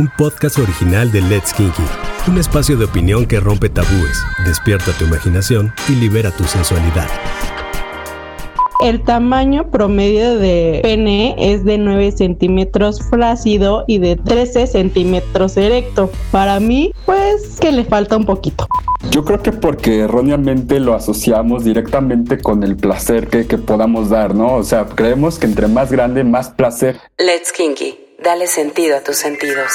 un podcast original de Let's Kinky, un espacio de opinión que rompe tabúes, despierta tu imaginación y libera tu sensualidad. El tamaño promedio de pene es de 9 centímetros flácido y de 13 centímetros erecto. Para mí, pues que le falta un poquito. Yo creo que porque erróneamente lo asociamos directamente con el placer que, que podamos dar, ¿no? O sea, creemos que entre más grande, más placer. Let's Kinky, dale sentido a tus sentidos.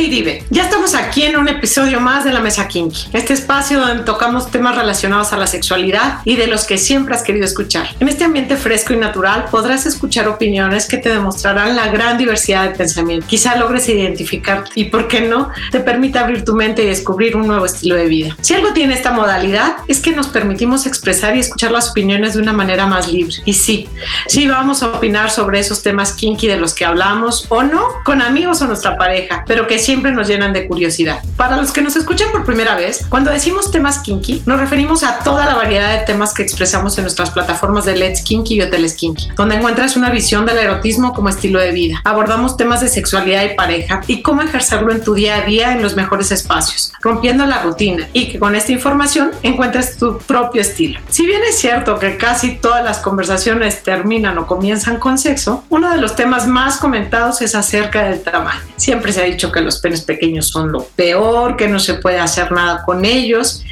Aide Iribe. Ya estamos aquí en un episodio más de la Mesa Kinky, este espacio donde tocamos temas relacionados a la sexualidad y de los que siempre has querido escuchar. En este ambiente fresco y natural podrás escuchar opiniones que te demostrarán la gran diversidad de pensamiento. Quizá logres identificar y, por qué no, te permita abrir tu mente y descubrir un nuevo estilo de vida. Si algo tiene esta modalidad es que nos permitimos expresar y escuchar las opiniones de una manera más libre. Y sí, sí vamos a opinar sobre esos temas kinky de los que hablamos o no, con amigos o nuestra pareja pero que siempre nos llenan de curiosidad. Para los que nos escuchan por primera vez, cuando decimos temas kinky, nos referimos a toda la variedad de temas que expresamos en nuestras plataformas de Let's Kinky y Hoteles Kinky, donde encuentras una visión del erotismo como estilo de vida. Abordamos temas de sexualidad y pareja y cómo ejercerlo en tu día a día en los mejores espacios, rompiendo la rutina y que con esta información encuentres tu propio estilo. Si bien es cierto que casi todas las conversaciones terminan o comienzan con sexo, uno de los temas más comentados es acerca del tamaño. Siempre se ha dicho que los penes pequeños son lo peor, que no se puede hacer nada con ellos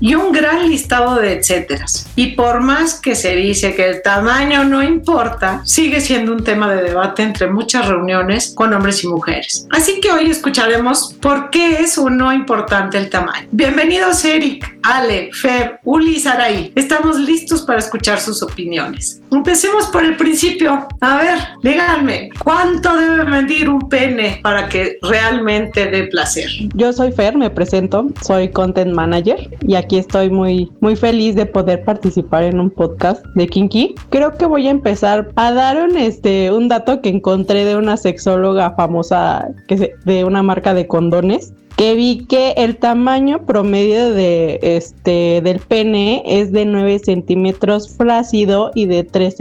y un gran listado de etcéteras. Y por más que se dice que el tamaño no importa, sigue siendo un tema de debate entre muchas reuniones con hombres y mujeres. Así que hoy escucharemos por qué es o no importante el tamaño. Bienvenidos Eric, Ale, Fer, Uli y Saraí. Estamos listos para escuchar sus opiniones. Empecemos por el principio. A ver, díganme, ¿cuánto debe medir un pene para que realmente de placer. Yo soy Fer, me presento, soy content manager y aquí estoy muy, muy feliz de poder participar en un podcast de Kinky. Creo que voy a empezar a dar un, este, dato que encontré de una sexóloga famosa que de una marca de condones que vi que el tamaño promedio de este del pene es de 9 centímetros flácido y de 3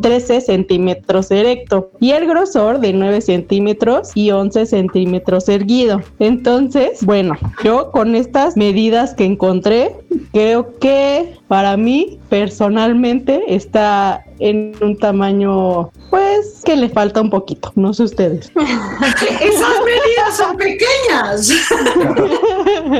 13 centímetros erecto y el grosor de 9 centímetros y 11 centímetros erguido. Entonces, bueno, yo con estas medidas que encontré, creo que para mí personalmente está en un tamaño, pues, que le falta un poquito, no sé ustedes. Esas medidas son pequeñas.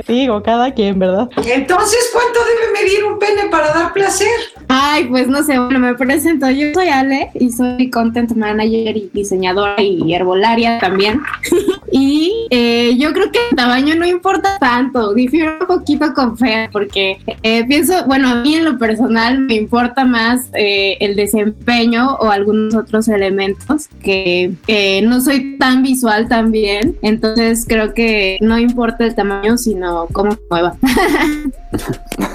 Digo, cada quien, ¿verdad? Entonces, ¿cuánto debe medir un pene para dar placer? Ay, pues no sé, bueno, me presento. Yo soy Ale y soy content manager y diseñadora y herbolaria también. y eh, yo creo que el tamaño no importa tanto, difiero un poquito con Fer, porque eh, pienso, bueno, a mí en lo personal me importa más eh, el desempeño o algunos otros elementos que no soy tan visual también, entonces creo que no importa el tamaño, sino cómo se mueva.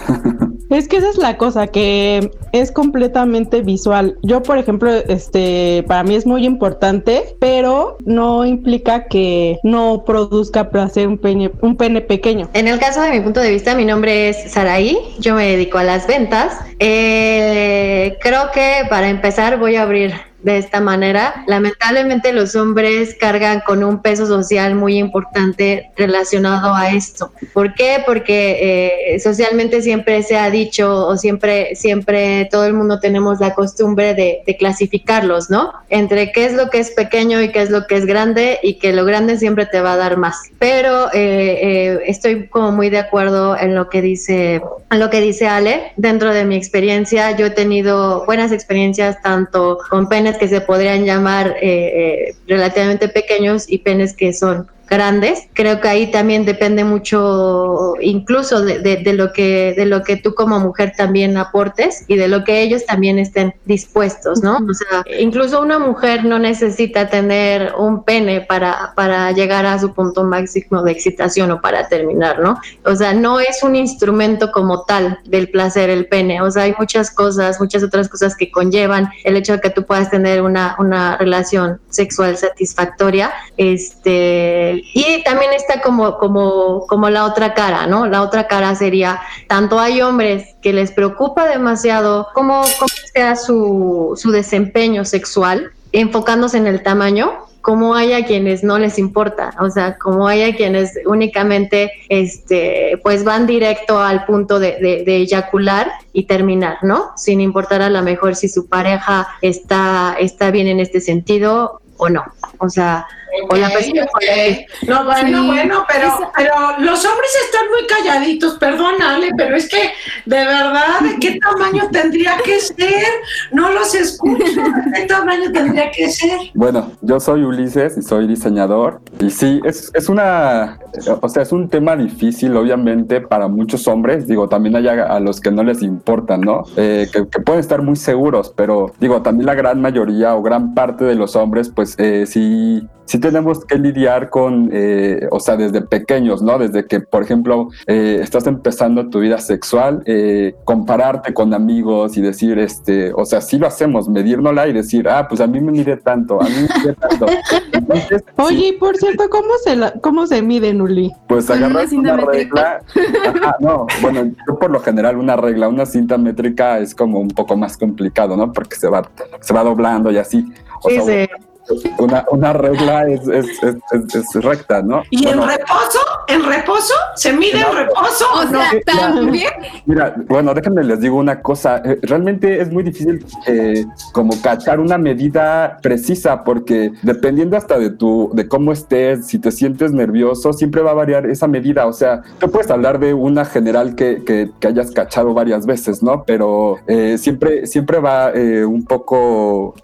Es que esa es la cosa, que es completamente visual. Yo, por ejemplo, este, para mí es muy importante, pero no implica que no produzca placer un pene, un pene pequeño. En el caso de mi punto de vista, mi nombre es Saraí, yo me dedico a las ventas. Eh, creo que para empezar voy a abrir de esta manera. Lamentablemente los hombres cargan con un peso social muy importante relacionado a esto. ¿Por qué? Porque eh, socialmente siempre se ha dicho o siempre, siempre todo el mundo tenemos la costumbre de, clasificarlos, ¿no? Entre qué es lo que es pequeño y qué es lo que es grande y que lo grande siempre te va a dar más. Pero eh, eh, estoy como muy de acuerdo en lo que dice, en lo que dice Ale. Dentro de mi experiencia, yo he tenido buenas experiencias tanto con penes que se podrían llamar eh, eh, relativamente pequeños y penes que son grandes. Creo que ahí también depende mucho incluso de, lo que, de lo que tú como mujer también aportes y de lo que ellos también estén dispuestos, ¿no? O sea, incluso una mujer no necesita tener un pene para, para llegar a su punto máximo de excitación o para terminar, ¿no? O sea, no es un instrumento como tal del placer el pene, o sea, hay muchas cosas, muchas otras cosas que conllevan el hecho de que tú puedas tener una, una relación sexual satisfactoria, este Y también está como, como, como la otra cara, ¿no? La otra cara sería, tanto hay hombres que les preocupa demasiado cómo, cómo sea su, su desempeño sexual, enfocándose en el tamaño, como hay a quienes no les importa, o sea, como hay a quienes únicamente, este, pues van directo al punto de, de, de, eyacular y terminar, ¿no? Sin importar a lo mejor si su pareja está, está bien en este sentido o no. O sea, o la persona okay. No, bueno, sí. bueno, pero, pero los hombres están muy calladitos, perdónale, pero es que de verdad, ¿de qué tamaño tendría que ser? No los escucho, ¿de qué tamaño tendría que ser? Bueno, yo soy Ulises y soy diseñador. Y sí, es, es una, o sea, es un tema difícil, obviamente, para muchos hombres. Digo, también hay a, a los que no les importa, ¿no? Eh, que, que, pueden estar muy seguros, pero digo, también la gran mayoría o gran parte de los hombres, pues eh, sí sí tenemos que lidiar con, eh, o sea, desde pequeños, ¿no? Desde que, por ejemplo, eh, estás empezando tu vida sexual, eh, compararte con amigos y decir, este, o sea, sí lo hacemos, medírnosla y decir, ah, pues a mí me mide tanto, a mí me mide tanto. Entonces, Oye, sí, por cierto, ¿cómo se, la, cómo se mide, Nuli? Pues agarrar una, una regla. Ajá, no, bueno, yo por lo general una regla, una cinta métrica es como un poco más complicado, ¿no? Porque se va, se va doblando y así. O sí, sea, sí una, una regla es, es, es, es, recta, ¿no? ¿Y bueno, en reposo? ¿En reposo? ¿Se mide en reposo? O sea, también. Mira, bueno, déjenme les digo una cosa. Eh, realmente es muy difícil eh, como cachar una medida precisa porque dependiendo hasta de tu, de cómo estés, si te sientes nervioso, siempre va a variar esa medida. O sea, tú puedes hablar de una general que, que, que hayas cachado varias veces, ¿no? Pero eh, siempre, siempre va eh, un poco,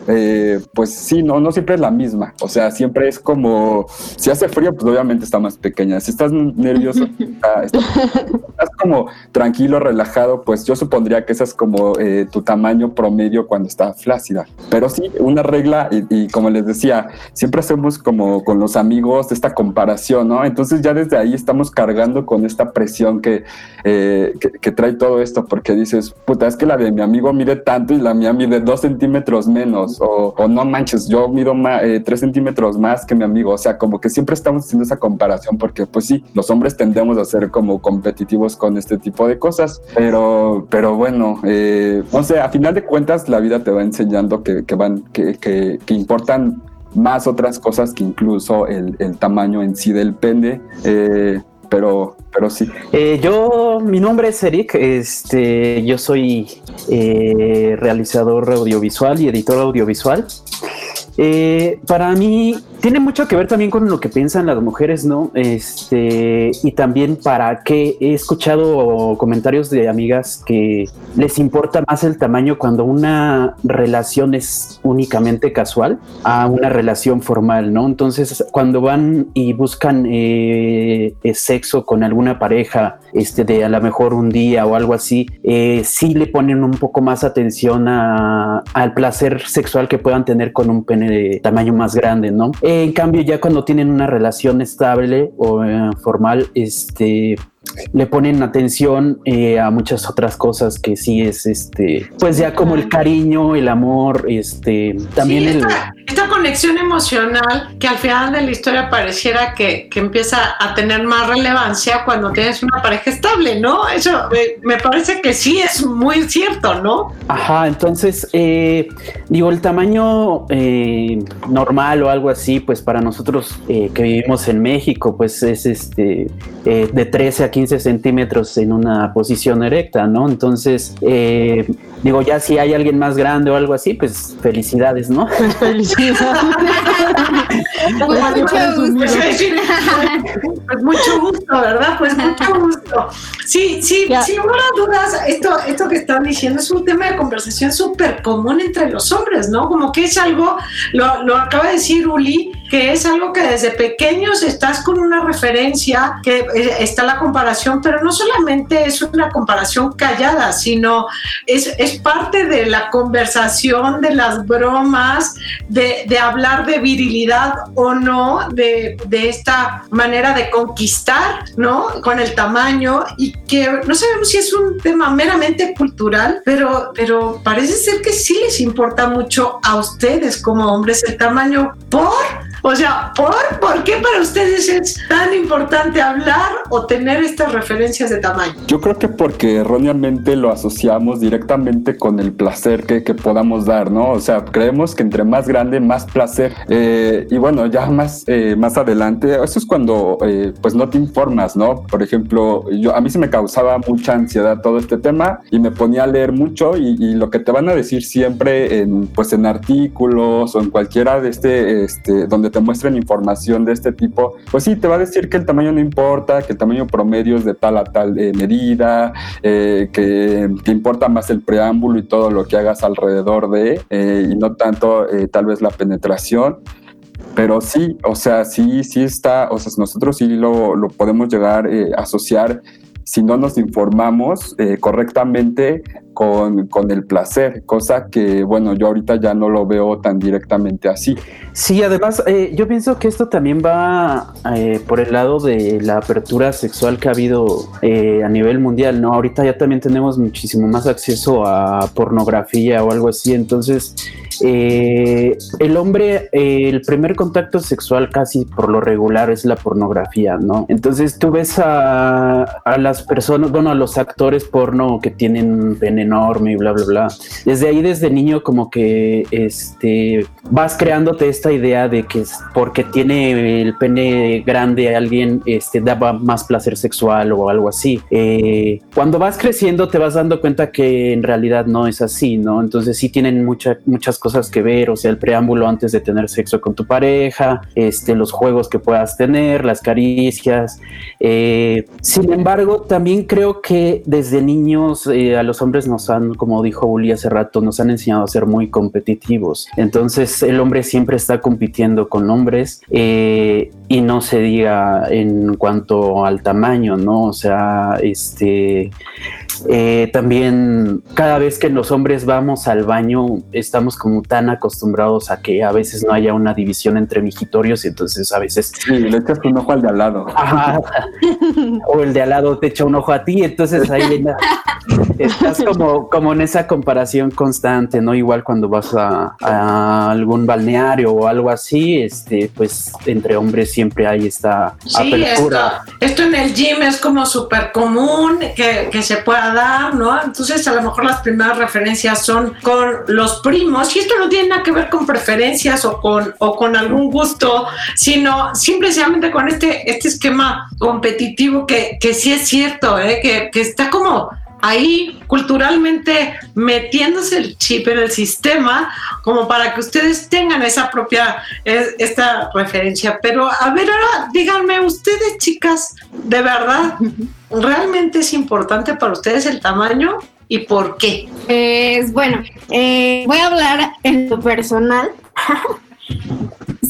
pues sí, no, no siempre es la misma. O sea, siempre es como, si hace frío, pues obviamente está más pequeña. Si estás nervioso, está, está, estás como tranquilo, relajado, pues yo supondría que esa es como eh, tu tamaño promedio cuando está flácida. Pero sí, una regla, y, y, como les decía, siempre hacemos como con los amigos esta comparación, ¿no? Entonces ya desde ahí estamos cargando con esta presión que, eh, que, que trae todo esto, porque dices, puta, es que la de mi amigo mide tanto y la mía mide dos centímetros menos, o, o no manches, yo mido eh, tres centímetros más que mi amigo. O sea, como que siempre estamos haciendo esa comparación porque, pues sí, los hombres tendemos a ser como competitivos con este tipo de cosas. Pero, pero bueno, eh, no sé, a final de cuentas la vida te va enseñando que, van, que, que, que importan más otras cosas que incluso el, el tamaño en sí del pene. Eh, pero, pero sí. Eh, yo, mi nombre es Eric, este, yo soy eh, realizador audiovisual y editor audiovisual. Eh, para mí tiene mucho que ver también con lo que piensan las mujeres, ¿no? Este, y también para que he escuchado comentarios de amigas que les importa más el tamaño cuando una relación es únicamente casual a una relación formal, ¿no? Entonces, cuando van y buscan eh, sexo con alguna pareja, este, de a lo mejor un día o algo así, eh, sí le ponen un poco más atención a, al placer sexual que puedan tener con un pene de tamaño más grande, ¿no? En cambio, ya cuando tienen una relación estable o eh, formal, este, le ponen atención eh, a muchas otras cosas que sí es este pues ya como el cariño el amor este también sí, esta, el... esta, conexión emocional que al final de la historia pareciera que, que, empieza a tener más relevancia cuando tienes una pareja estable no eso me, me parece que sí es muy cierto no ajá entonces eh, digo el tamaño eh, normal o algo así pues para nosotros que vivimos en México pues es este de 13 a 15 centímetros en una posición erecta, ¿no? Entonces, eh, digo, ya si hay alguien más grande o algo así, pues felicidades, ¿no? Felicidades. pues, mucho gusto. pues mucho gusto, ¿verdad? Pues mucho gusto. Sí, sí, ya. sin lugar a dudas, esto, esto que están diciendo es un tema de conversación súper común entre los hombres, ¿no? Como que es algo, lo, lo acaba de decir Uli, que es algo que desde pequeños estás con una referencia, que está la comparación, pero no solamente es una comparación callada, sino es, es parte de la conversación, de las bromas, de, de hablar de virilidad o no, de, de, esta manera de conquistar, ¿no? Con el tamaño y que no sabemos si es un tema meramente cultural, pero, pero parece ser que sí les importa mucho a ustedes como hombres el tamaño por O sea, ¿por, ¿por qué para ustedes es tan importante hablar o tener estas referencias de tamaño? Yo creo que porque erróneamente lo asociamos directamente con el placer que, que podamos dar, ¿no? O sea, creemos que entre más grande, más placer. Eh, y bueno, ya más, eh, más adelante, eso es cuando eh, pues no te informas, ¿no? Por ejemplo, yo, a mí se me causaba mucha ansiedad todo este tema y me ponía a leer mucho y, lo que te van a decir siempre en, pues en artículos o en cualquiera de este, este, donde te muestren información de este tipo, pues sí, te va a decir que el tamaño no importa, que el tamaño promedio es de tal a tal eh, medida, eh, que te importa más el preámbulo y todo lo que hagas alrededor de, eh, y no tanto eh, tal vez la penetración. Pero sí, o sea, sí, sí está, o sea, nosotros sí lo, lo podemos llegar eh, a asociar si no nos informamos eh, correctamente con, con, el placer, cosa que, bueno, yo ahorita ya no lo veo tan directamente así. Sí, además, eh, yo pienso que esto también va eh, por el lado de la apertura sexual que ha habido eh, a nivel mundial, ¿no? Ahorita ya también tenemos muchísimo más acceso a pornografía o algo así, entonces... El hombre, el primer contacto sexual casi por lo regular es la pornografía, ¿no? Entonces tú ves a, a, las personas, bueno, a los actores porno que tienen pene enorme y bla, bla, bla. Desde ahí, desde niño, como que este, vas creándote esta idea de que porque tiene el pene grande alguien este, daba más placer sexual o algo así. Eh, cuando vas creciendo te vas dando cuenta que en realidad no es así, ¿no? Entonces sí tienen mucha, muchas cosas cosas que ver, o sea, el preámbulo antes de tener sexo con tu pareja, este, los juegos que puedas tener, las caricias. Eh, sin embargo, también creo que desde niños eh, a los hombres nos han, como dijo Uli hace rato, nos han enseñado a ser muy competitivos. Entonces el hombre siempre está compitiendo con hombres eh, y no se diga en cuanto al tamaño, ¿no? O sea, este eh, también cada vez que los hombres vamos al baño estamos como tan acostumbrados a que a veces no haya una división entre mijitorios y entonces a veces... Sí, le echas un ojo al de al lado. Ajá. o el de al lado te echa un ojo a ti, entonces ahí estás como, como en esa comparación constante, ¿no? Igual cuando vas a, a, algún balneario o algo así, este, pues entre hombres siempre hay esta sí, apertura. Esto, esto en el gym es como súper común que, que se pueda dar, ¿no? Entonces a lo mejor las primeras referencias son con los primos y esto no tiene nada que ver con preferencias o con, o con algún gusto, sino simplemente con este, este esquema competitivo que, que sí es cierto, ¿eh? que, que está como ahí culturalmente metiéndose el chip en el sistema como para que ustedes tengan esa propia esta referencia. Pero a ver ahora díganme ustedes chicas de verdad realmente es importante para ustedes el tamaño y por qué pues bueno eh, voy a hablar en lo personal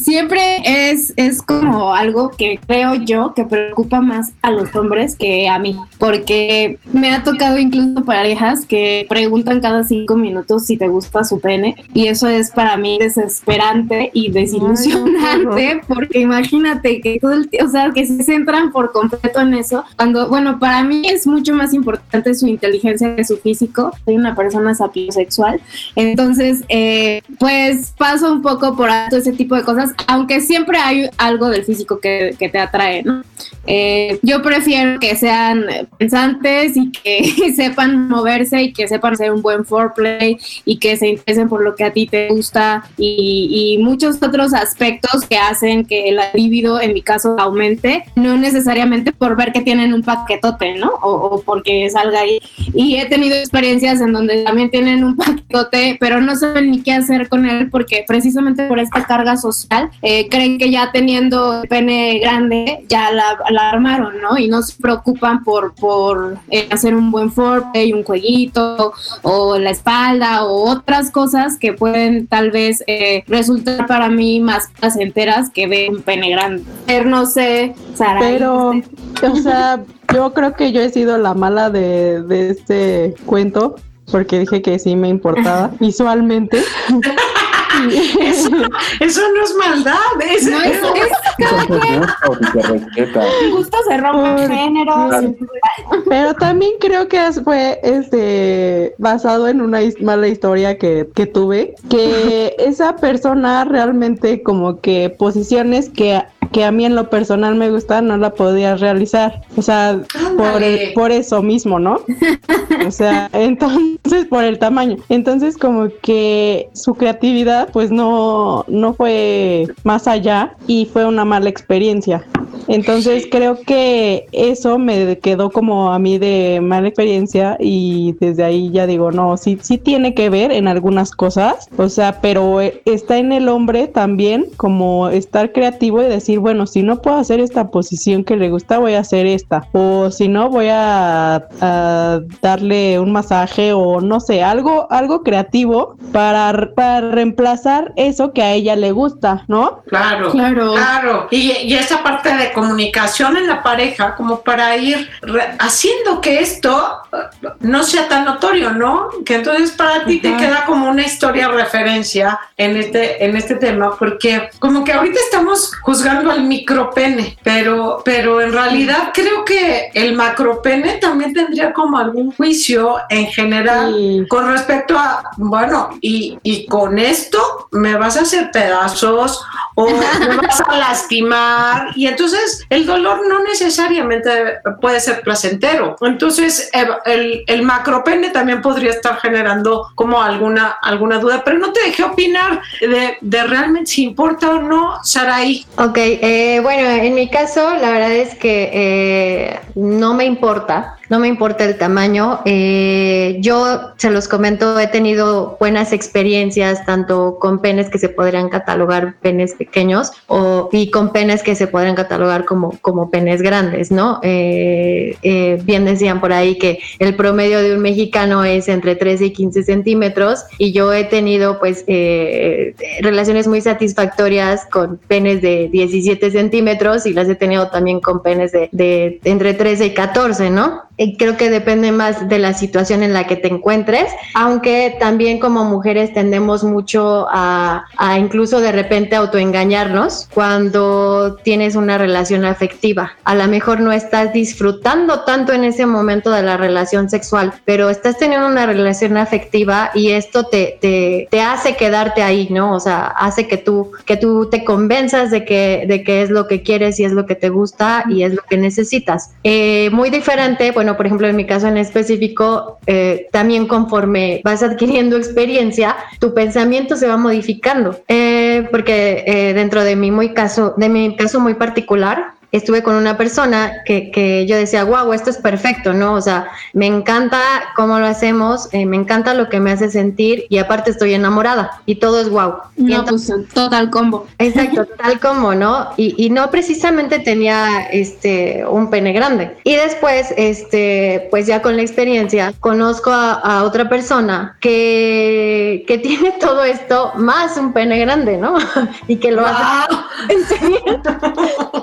siempre es, es como algo que creo yo que preocupa más a los hombres que a mí, porque me ha tocado incluso parejas que preguntan cada cinco minutos si te gusta su pene y eso es para mí desesperante y desilusionante Ay, porque imagínate que todo el o sea, que se centran por completo en eso, cuando, bueno, para mí es mucho más importante su inteligencia que su físico, soy una persona sapiosexual, entonces, eh, pues paso un poco por alto ese tipo de cosas aunque siempre hay algo del físico que, que te atrae, ¿no? Eh, yo prefiero que sean pensantes y que sepan moverse y que sepan hacer un buen foreplay y que se interesen por lo que a ti te gusta y, y muchos otros aspectos que hacen que el libido, en mi caso, aumente, no necesariamente por ver que tienen un paquetote, ¿no? O, o porque salga ahí. Y he tenido experiencias en donde también tienen un paquetote, pero no saben ni qué hacer con él porque precisamente por esta carga social eh, creen que ya teniendo el pene grande ya la, la, armaron, ¿no? Y no se preocupan por, por eh, hacer un buen foreplay, un jueguito o la espalda o otras cosas que pueden tal vez eh, resultar para mí más placenteras que ver un pene grande. Pero no sé, Sara. Pero, o sea, yo creo que yo he sido la mala de, de este cuento porque dije que sí me importaba visualmente. eso, eso no es maldad, es, No, eso es cada quien. si se respeta. Gusto se rompe Por- géneros. Pero también creo que fue este basado en una mala historia que, que tuve, que esa persona realmente como que posiciones que, que a mí en lo personal me gustan no la podía realizar. O sea, por, Ándale. por eso mismo, ¿no? O sea, entonces por el tamaño. Entonces como que su creatividad pues no, no fue más allá y fue una mala experiencia. Entonces creo que eso me quedó como a mí de mala experiencia y desde ahí ya digo, no, sí, sí tiene que ver en algunas cosas, o sea, pero eh, está en el hombre también como estar creativo y decir, bueno, si no puedo hacer esta posición que le gusta, voy a hacer esta, o si no, voy a, a darle un masaje o no sé, algo, algo creativo para, para reemplazar eso que a ella le gusta, ¿no? Claro, Claro. claro. Y, y esa parte de comunicación en la pareja, como para ir haciendo que esto eh, no sea tan notorio, ¿no? Que entonces para ti te queda como una historia referencia en este, en este tema, porque como que ahorita estamos juzgando al micropene, pero, pero en realidad creo que el macropene también tendría como algún juicio en general Sí. con respecto a, bueno, y, y con esto me vas a hacer pedazos o me vas a lastimar y entonces el dolor no necesariamente puede ser placentero. Entonces eh, el, el macropene también podría estar generando como alguna, alguna duda, pero no te dejé opinar de, de realmente si importa o no, Saraí. Ok, eh, bueno, en mi caso la verdad es que eh, no me importa, no me importa el tamaño. Eh, yo se los comento, he tenido buenas experiencias tanto con penes que se podrían catalogar penes pequeños o, y con penes que se podrían catalogar como, como penes grandes, ¿no? Eh, eh, bien decían por ahí que el promedio de un mexicano es entre 13 y 15 centímetros y yo he tenido pues eh, relaciones muy satisfactorias con penes de 17 centímetros y las he tenido también con penes de, de entre 13 y 14, ¿no? Y creo que depende más de la situación en la que te encuentres, aunque también como mujeres tendemos mucho a, a incluso de repente autoengañarnos cuando tienes una relación afectiva. A lo mejor no estás disfrutando tanto en ese momento de la relación sexual, pero estás teniendo una relación afectiva y esto te, te, te hace quedarte ahí, ¿no? O sea, hace que tú, que tú te convenzas de que, de que es lo que quieres y es lo que te gusta y es lo que necesitas. Eh, muy diferente, bueno, por ejemplo, en mi caso en específico, eh, también conforme vas adquiriendo experiencia, tu pensamiento se va modificando. Eh, porque eh, dentro de mi muy caso, de mi caso muy particular, estuve con una persona que, que yo decía, wow, esto es perfecto, ¿no? O sea, me encanta cómo lo hacemos, eh, me encanta lo que me hace sentir y aparte estoy enamorada y todo es wow. Y entonces- pues total combo. Exacto, tal como, ¿no? Y, y no precisamente tenía este un pene grande. Y después, este, pues ya con la experiencia, conozco a, a otra persona que, que tiene todo esto más un pene grande, ¿no? y que lo hace ¡Wow!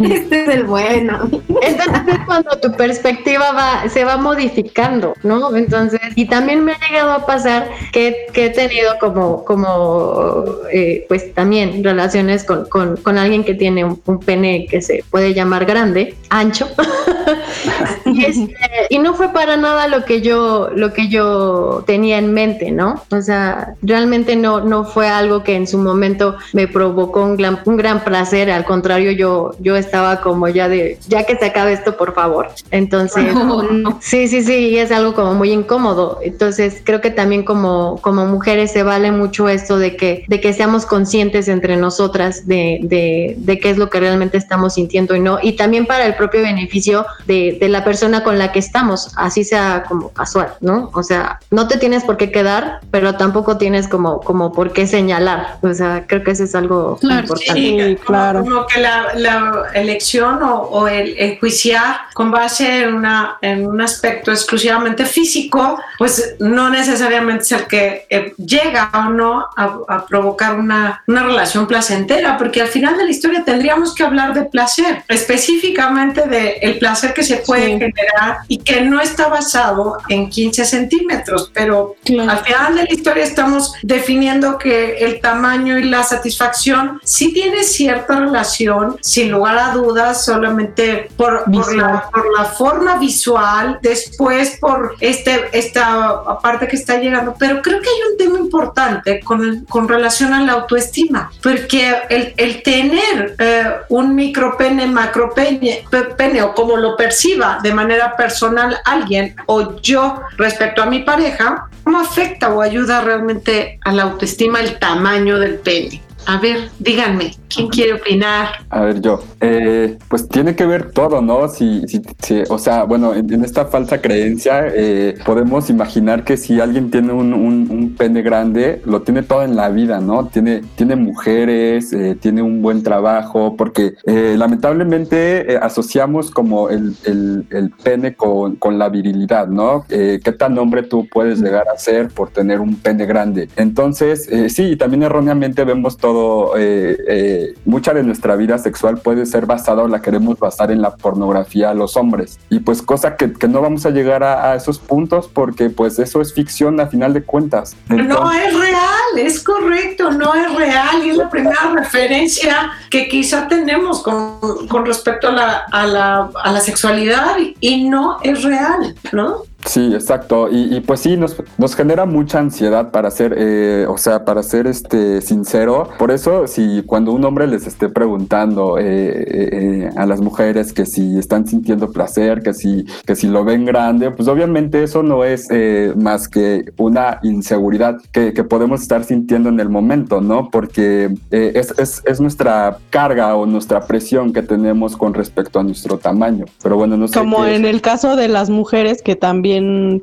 Este es bueno. Entonces es cuando tu perspectiva va, se va modificando, ¿no? Entonces, y también me ha llegado a pasar que, que he tenido como, como eh, pues también relaciones con, con, alguien que tiene un, un pene que se puede llamar grande, ancho. y, este, y no fue para nada lo que yo, lo que yo tenía en mente, ¿no? O sea, realmente no, no fue algo que en su momento me provocó un gran, un gran placer, al contrario, yo, yo estaba como ya de, ya que se acabe esto, por favor. Entonces, Oh, no. sí, sí, sí, es algo como muy incómodo. Entonces, creo que también como, como mujeres se vale mucho esto de que, de que seamos conscientes entre nosotras de, de, de qué es lo que realmente estamos sintiendo y no. Y también para el propio beneficio de, de la persona con la que estamos, así sea como casual, ¿no? O sea, no te tienes por qué quedar, pero tampoco tienes como, como por qué señalar. O sea, creo que eso es algo Claro, importante. Sí, como- claro. Como que la, la elección o, o el enjuiciar con base en, una, en un aspecto exclusivamente físico pues no necesariamente es el que eh, llega o no a, provocar una, una, relación placentera, porque al final de la historia tendríamos que hablar de placer, específicamente de el placer que se puede generar y que no está basado en 15 centímetros, pero al final de la historia estamos definiendo que el tamaño y la satisfacción sí tiene cierta relación, sin lugar a dudas, solamente por, por, la, por la forma visual, después por este, esta parte que está llegando, pero creo que hay un tema importante con, con relación a la autoestima, porque el, el tener eh, un micropene, macropene, pene, o como lo perciba de manera personal alguien o yo respecto a mi pareja, ¿cómo afecta o ayuda realmente a la autoestima el tamaño del pene? A ver, díganme, ¿quién quiere opinar? A ver, yo. Eh, pues tiene que ver todo, ¿no? Si, si, o sea, bueno, en, esta falsa creencia eh, podemos imaginar que si alguien tiene un, un, pene grande, lo tiene todo en la vida, ¿no? Tiene, tiene mujeres, eh, tiene un buen trabajo, porque lamentablemente asociamos como el, el, el pene con, con, la virilidad, ¿no? ¿Qué tan hombre tú puedes llegar a ser por tener un pene grande? Entonces, sí, también erróneamente vemos todo eh, eh, mucha de nuestra vida sexual puede ser basada o la queremos basar en la pornografía a los hombres. Y pues cosa que, no vamos a llegar a, esos puntos porque pues eso es ficción a final de cuentas. no es real, es correcto, no es real y es la primera referencia que quizá tenemos con, con respecto a la, a, la, a la sexualidad y no es real, ¿no? Sí, exacto. Y, pues sí, nos, nos, genera mucha ansiedad para ser, eh, o sea, para ser este sincero. Por eso, si cuando un hombre les esté preguntando eh, eh, a las mujeres que si están sintiendo placer, que si, que si lo ven grande, pues obviamente eso no es más que una inseguridad que, que, podemos estar sintiendo en el momento, ¿no? Porque es, es, es, nuestra carga o nuestra presión que tenemos con respecto a nuestro tamaño. Pero bueno, no sé. Como en el caso de las mujeres que también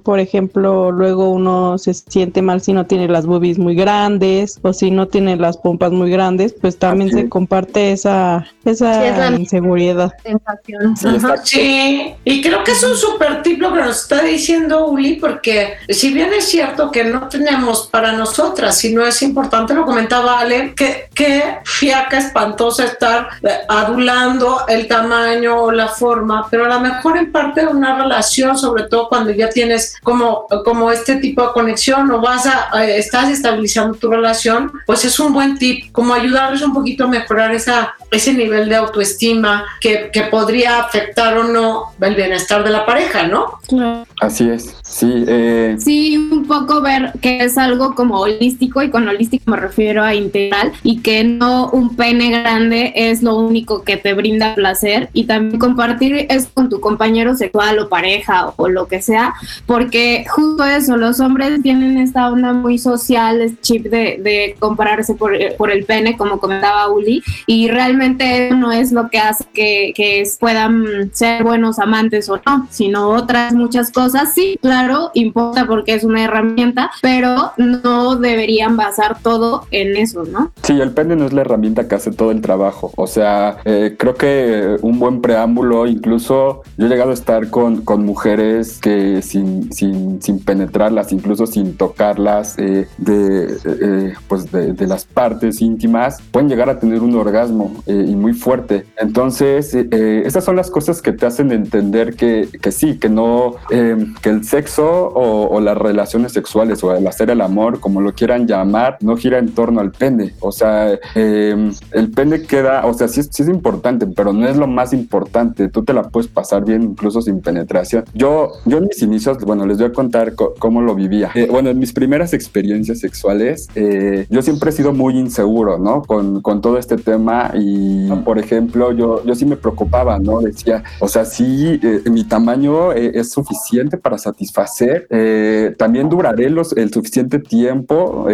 por ejemplo, luego uno se siente mal si no tiene las boobies muy grandes o si no tiene las pompas muy grandes, pues también se comparte esa, esa inseguridad. Sí, y creo que es un súper tip lo que nos está diciendo Uli, porque si bien es cierto que no tenemos para nosotras, si no es importante, lo comentaba Ale, que, que fiaca espantosa estar adulando el tamaño o la forma, pero a lo mejor en parte de una relación, sobre todo cuando ya tienes como, como este tipo de conexión o vas a, estás estabilizando tu relación, pues es un buen tip, como ayudarles un poquito a mejorar esa, ese nivel de autoestima que, que podría afectar o no el bienestar de la pareja, ¿no? Así es, sí. Eh... Sí, un poco ver que es algo como holístico y con holístico me refiero a integral y que no un pene grande es lo único que te brinda placer y también compartir es con tu compañero sexual o pareja o lo que sea porque justo eso, los hombres tienen esta onda muy social, es chip de, de compararse por, por, el pene, como comentaba Uli, y realmente no es lo que hace que, que puedan ser buenos amantes o no, sino otras muchas cosas. Sí, claro, importa porque es una herramienta, pero no deberían basar todo en eso, ¿no? Sí, el pene no es la herramienta que hace todo el trabajo. O sea, eh, creo que un buen preámbulo, incluso yo he llegado a estar con, con mujeres que sin, sin, sin, penetrarlas, incluso sin tocarlas eh, de, eh, pues de, las partes íntimas, pueden llegar a tener un orgasmo eh, y muy fuerte. Entonces, esas son las cosas que te hacen entender que, que sí, que no, que el sexo o, las relaciones sexuales o el hacer el amor, como lo quieran llamar, no gira en torno al pene. O sea, el pene queda, o sea, sí, sí es importante, pero no es lo más importante. Tú te la puedes pasar bien incluso sin penetración. Yo, yo en mis inicios, bueno, les voy a contar cómo lo vivía. Eh, bueno, en mis primeras experiencias sexuales, eh, yo siempre he sido muy inseguro, ¿no? Con, con todo este tema y, por ejemplo, yo, yo sí me preocupaba, ¿no? Decía, o sea, sí, eh, mi tamaño es suficiente para satisfacer, también duraré los, el suficiente tiempo.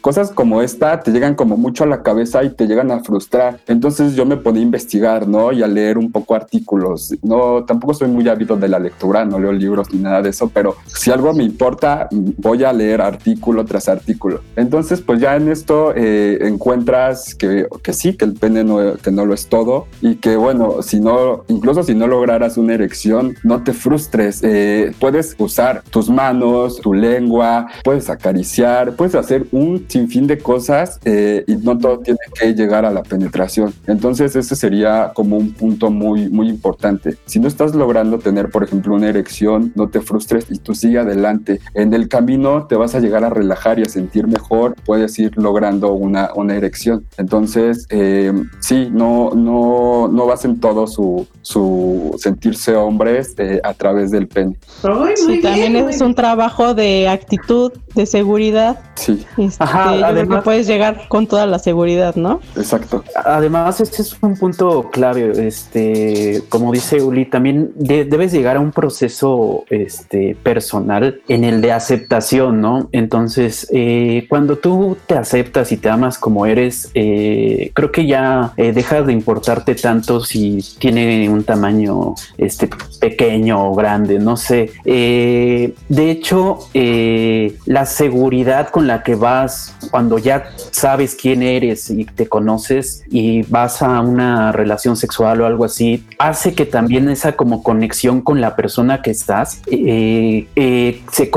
cosas como esta te llegan como mucho a la cabeza y te llegan a frustrar. Entonces yo me ponía a investigar, ¿no? Y a leer un poco artículos. No, tampoco soy muy ávido de la lectura, no leo libros ni nada de eso, pero si algo me importa, voy a leer artículo tras artículo. Entonces, pues ya en esto eh, encuentras que, que sí, que el pene no, que no lo es todo y que bueno, si no, incluso si no lograras una erección, no te frustres. Eh, puedes usar tus manos, tu lengua, puedes acariciar, puedes hacer un sinfín de cosas eh, y no todo tiene que llegar a la penetración. Entonces ese sería como un punto muy, muy importante. Si no estás logrando tener, por ejemplo, una erección, no te frustres y tú sigue adelante. En el camino te vas a llegar a relajar y a sentir mejor, puedes ir logrando una, una erección. Entonces, eh, sí, no, no, no basen todo su, su sentirse hombres eh, a través del pene. sí, también es un trabajo de actitud, de seguridad. Sí. Este, yo creo que puedes llegar con toda la seguridad, ¿no? Exacto. Además, este es un punto clave. Este, como dice Uli, también debes llegar a un proceso este, personal en el de aceptación, ¿no? Entonces, eh, cuando tú te aceptas y te amas como eres, eh, creo que ya eh, dejas de importarte tanto si tiene un tamaño este, pequeño o grande, no sé. de hecho, la seguridad con la que vas cuando ya sabes quién eres y te conoces y vas a una relación sexual o algo así, hace que también esa como conexión con la persona que estás eh, eh, se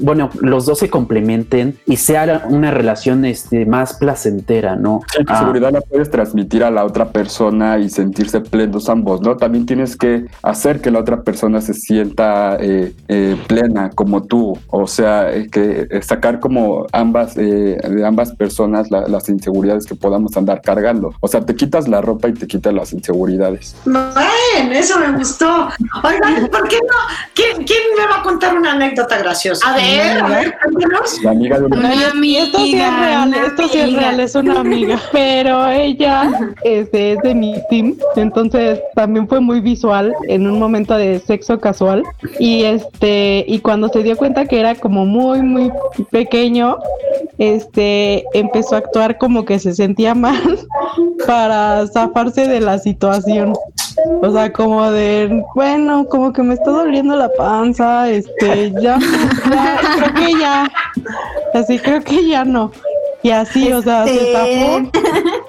bueno, los dos se complementen y sea una relación este, más placentera, ¿no? La ah. seguridad la puedes transmitir a la otra persona y sentirse plenos ambos, ¿no? También tienes que hacer que la otra persona se sienta eh, plena como tú, o sea, que sacar como ambas, de ambas personas las inseguridades que podamos andar cargando. O sea, te quitas la ropa y te quitas las inseguridades. Bien, eso me gustó. Oigan, ¿por qué no? ¿Quién, ¿Quién, me va a contar una anécdota graciosa? A ver, a ver, cuéntanos. La amiga de una, amiga. Esto sí es real, esto sí es real, es una amiga. Pero ella este, es de mi team, entonces también fue muy visual en un momento de sexo casual. Y este, y cuando se dio cuenta que era como muy, muy pequeño, este empezó a actuar como que se sentía mal para zafarse de la situación. O sea, como de, bueno, como que me está doliendo la panza, este, ya, creo que ya, así creo que ya no. Y así, o sea, se este.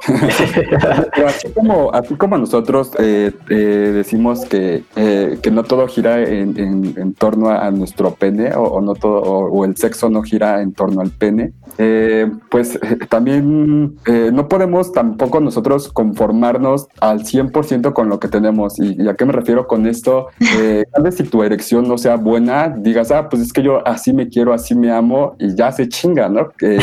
Pero así como, así como nosotros eh, eh, decimos que, eh, que no todo gira en, en, torno a, nuestro pene o, no todo o, el sexo no gira en torno al pene, pues también no podemos tampoco nosotros conformarnos al 100% con lo que tenemos. ¿Y, a qué me refiero con esto? tal vez si tu erección no sea buena, digas, ah, pues es que yo así me quiero, así me amo y ya se chinga, ¿no? Que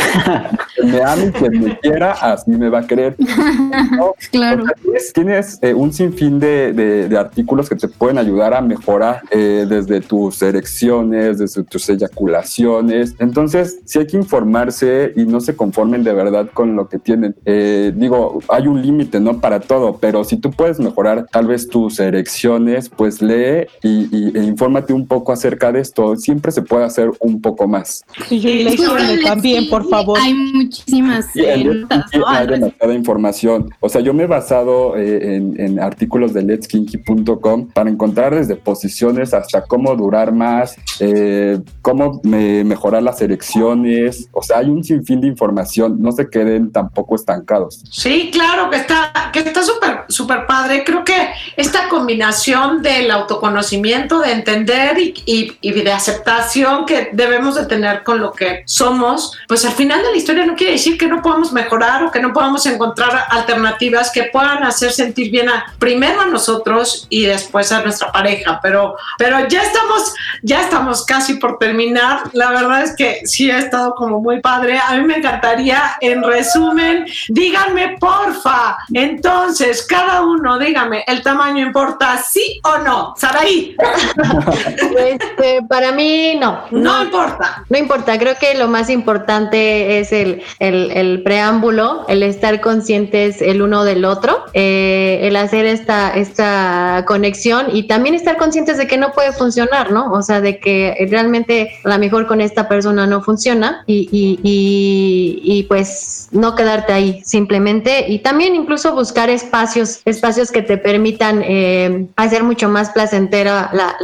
me ame y que me quiera, así me va a querer. claro. tienes, eh, un sinfín de, de, artículos que te pueden ayudar a mejorar eh, desde tus erecciones, desde tus eyaculaciones. Entonces, sí hay que informarse y no se conformen de verdad con lo que tienen. Eh, digo, hay un límite, ¿no? Para todo, pero si tú puedes mejorar tal vez tus erecciones, pues lee y, e infórmate un poco acerca de esto. Siempre se puede hacer un poco más. Y yo también, por favor. Hay muchísimas hay demasiada información. O sea, yo me he basado eh, en, artículos de letskinky.com para encontrar desde posiciones hasta cómo durar más, eh, cómo mejorar las erecciones. O sea, hay un sinfín de información. No se queden tampoco estancados. Sí, claro que está que está súper súper padre. Creo que esta combinación del autoconocimiento, de entender y, y, y de aceptación que debemos de tener con lo que somos, pues al final de la historia no quiere decir que no podamos mejorar o que no podamos encontrar alternativas que puedan hacer sentir bien a, primero a nosotros y después a nuestra pareja. Pero, pero ya estamos, ya estamos casi por terminar. La verdad es que sí ha estado como muy padre. A mí me encantaría, en resumen, díganme porfa. Entonces, cada uno, dígame, ¿el tamaño importa sí o no? Saraí. Este, para mí no, no. No importa. No importa. Creo que lo más importante es el, el, preámbulo, el estar conscientes el uno del otro, eh, el hacer esta, esta conexión y también estar conscientes de que no puede funcionar, ¿no? O sea, de que realmente a lo mejor con esta persona no funciona y, y, y, y pues no quedarte ahí simplemente y también incluso buscar espacios espacios, que te permitan eh, hacer mucho más placentero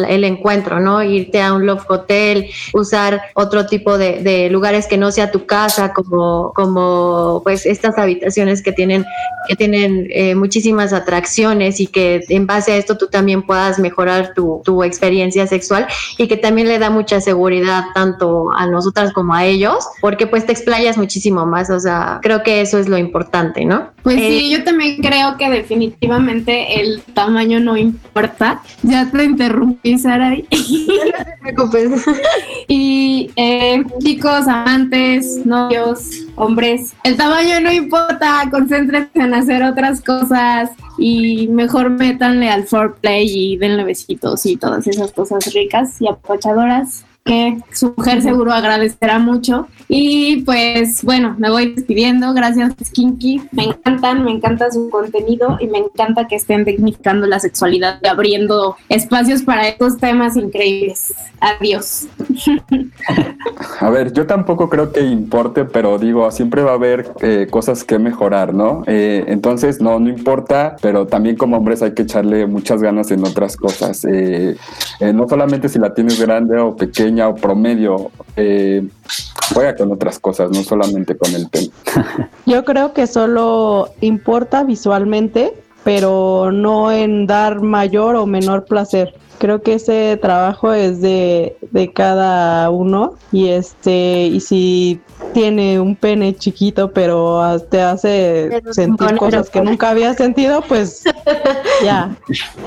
el encuentro, ¿no? Irte a un love hotel, usar otro tipo de, de, lugares que no sea tu casa, como, como pues estas habitaciones que tienen, que tienen eh, muchísimas atracciones y que en base a esto tú también puedas mejorar tu, tu experiencia sexual y que también le da mucha seguridad tanto a nosotras como a ellos, porque pues te explayas muchísimo más, o sea, creo que eso es lo importante, ¿no? Pues sí, eh, yo también creo que definitivamente el tamaño no importa. Ya te interrumpí, Sara. No te preocupes. y eh, chicos, amantes, novios, hombres, el tamaño no importa, concéntrense en hacer otras cosas y mejor métanle al foreplay y denle besitos y todas esas cosas ricas y apachadoras que su mujer seguro agradecerá mucho. Y pues bueno, me voy despidiendo. Gracias, Kinky. Me encantan, me encanta su contenido y me encanta que estén dignificando la sexualidad y abriendo espacios para estos temas increíbles. Adiós. A ver, yo tampoco creo que importe, pero digo, siempre va a haber eh, cosas que mejorar, ¿no? Eh, entonces, no, no importa, pero también como hombres hay que echarle muchas ganas en otras cosas. Eh, no solamente si la tienes grande o pequeña, promedio, eh, juega con otras cosas, no solamente con el pelo. Yo creo que solo importa visualmente, pero no en dar mayor o menor placer. Creo que ese trabajo es de, de cada uno y este y si tiene un pene chiquito pero te hace sentir cosas que nunca había sentido, pues ya,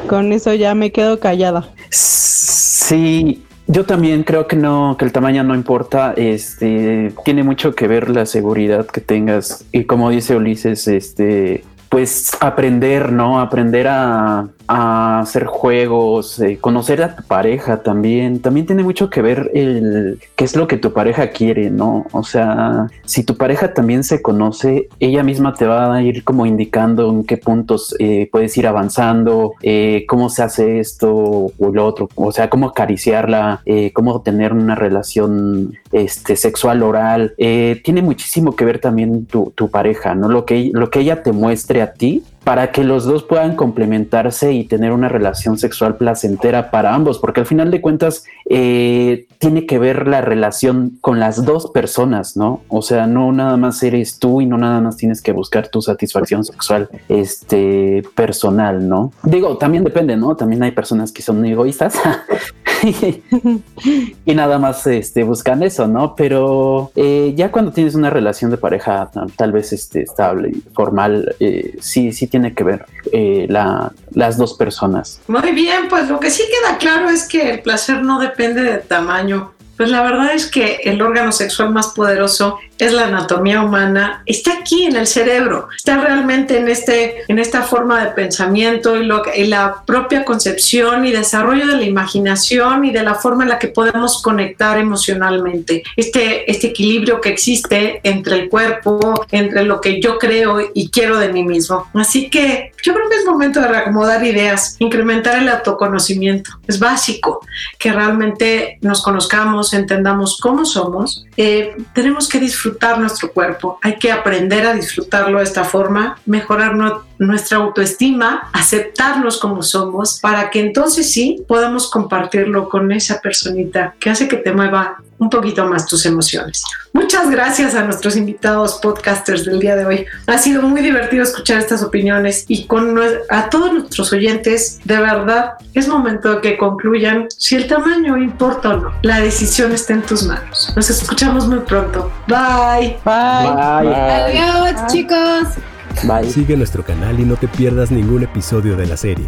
con eso ya me quedo callada. Sí, yo también creo que no, que el tamaño no importa. Este tiene mucho que ver la seguridad que tengas. Y como dice Ulises, este, pues aprender, ¿no? Aprender a, a hacer juegos, eh, conocer a tu pareja también. También tiene mucho que ver el qué es lo que tu pareja quiere, ¿no? O sea, si tu pareja también se conoce, ella misma te va a ir como indicando en qué puntos eh, puedes ir avanzando, eh, cómo se hace esto o lo otro, o sea, cómo acariciarla, cómo tener una relación este, sexual oral. tiene muchísimo que ver también tu, tu pareja, ¿no? Lo que, lo que ella te muestre a ti para que los dos puedan complementarse y tener una relación sexual placentera para ambos, porque al final de cuentas eh, tiene que ver la relación con las dos personas, ¿no? O sea, no nada más eres tú y no nada más tienes que buscar tu satisfacción sexual este, personal, ¿no? Digo, también depende, ¿no? También hay personas que son egoístas y nada más este, buscan eso, ¿no? Pero eh, ya cuando tienes una relación de pareja tal vez este, estable formal, eh, sí, sí tiene que ver eh, la, las dos personas. Muy bien, pues lo que sí queda claro es que el placer no depende del tamaño. Pues la verdad es que el órgano sexual más poderoso es la anatomía humana, está aquí en el cerebro, está realmente en, este, en esta forma de pensamiento y, lo, y la propia concepción y desarrollo de la imaginación y de la forma en la que podemos conectar emocionalmente. Este, este equilibrio que existe entre el cuerpo, entre lo que yo creo y quiero de mí mismo. Así que yo creo que es momento de reacomodar ideas, incrementar el autoconocimiento. Es básico que realmente nos conozcamos, entendamos cómo somos. Eh, tenemos que disfrutar nuestro cuerpo, hay que aprender a disfrutarlo de esta forma, mejorar nuestra autoestima, aceptarnos como somos, para que entonces sí podamos compartirlo con esa personita que hace que te mueva un poquito más tus emociones. Muchas gracias a nuestros invitados podcasters del día de hoy. Ha sido muy divertido escuchar estas opiniones y con a todos nuestros oyentes, de verdad, es momento de que concluyan si el tamaño importa o no. La decisión está en tus manos. Nos escuchamos muy pronto. Bye. Bye. Bye. Adiós, chicos. Bye. Sigue nuestro canal y no te pierdas ningún episodio de la serie.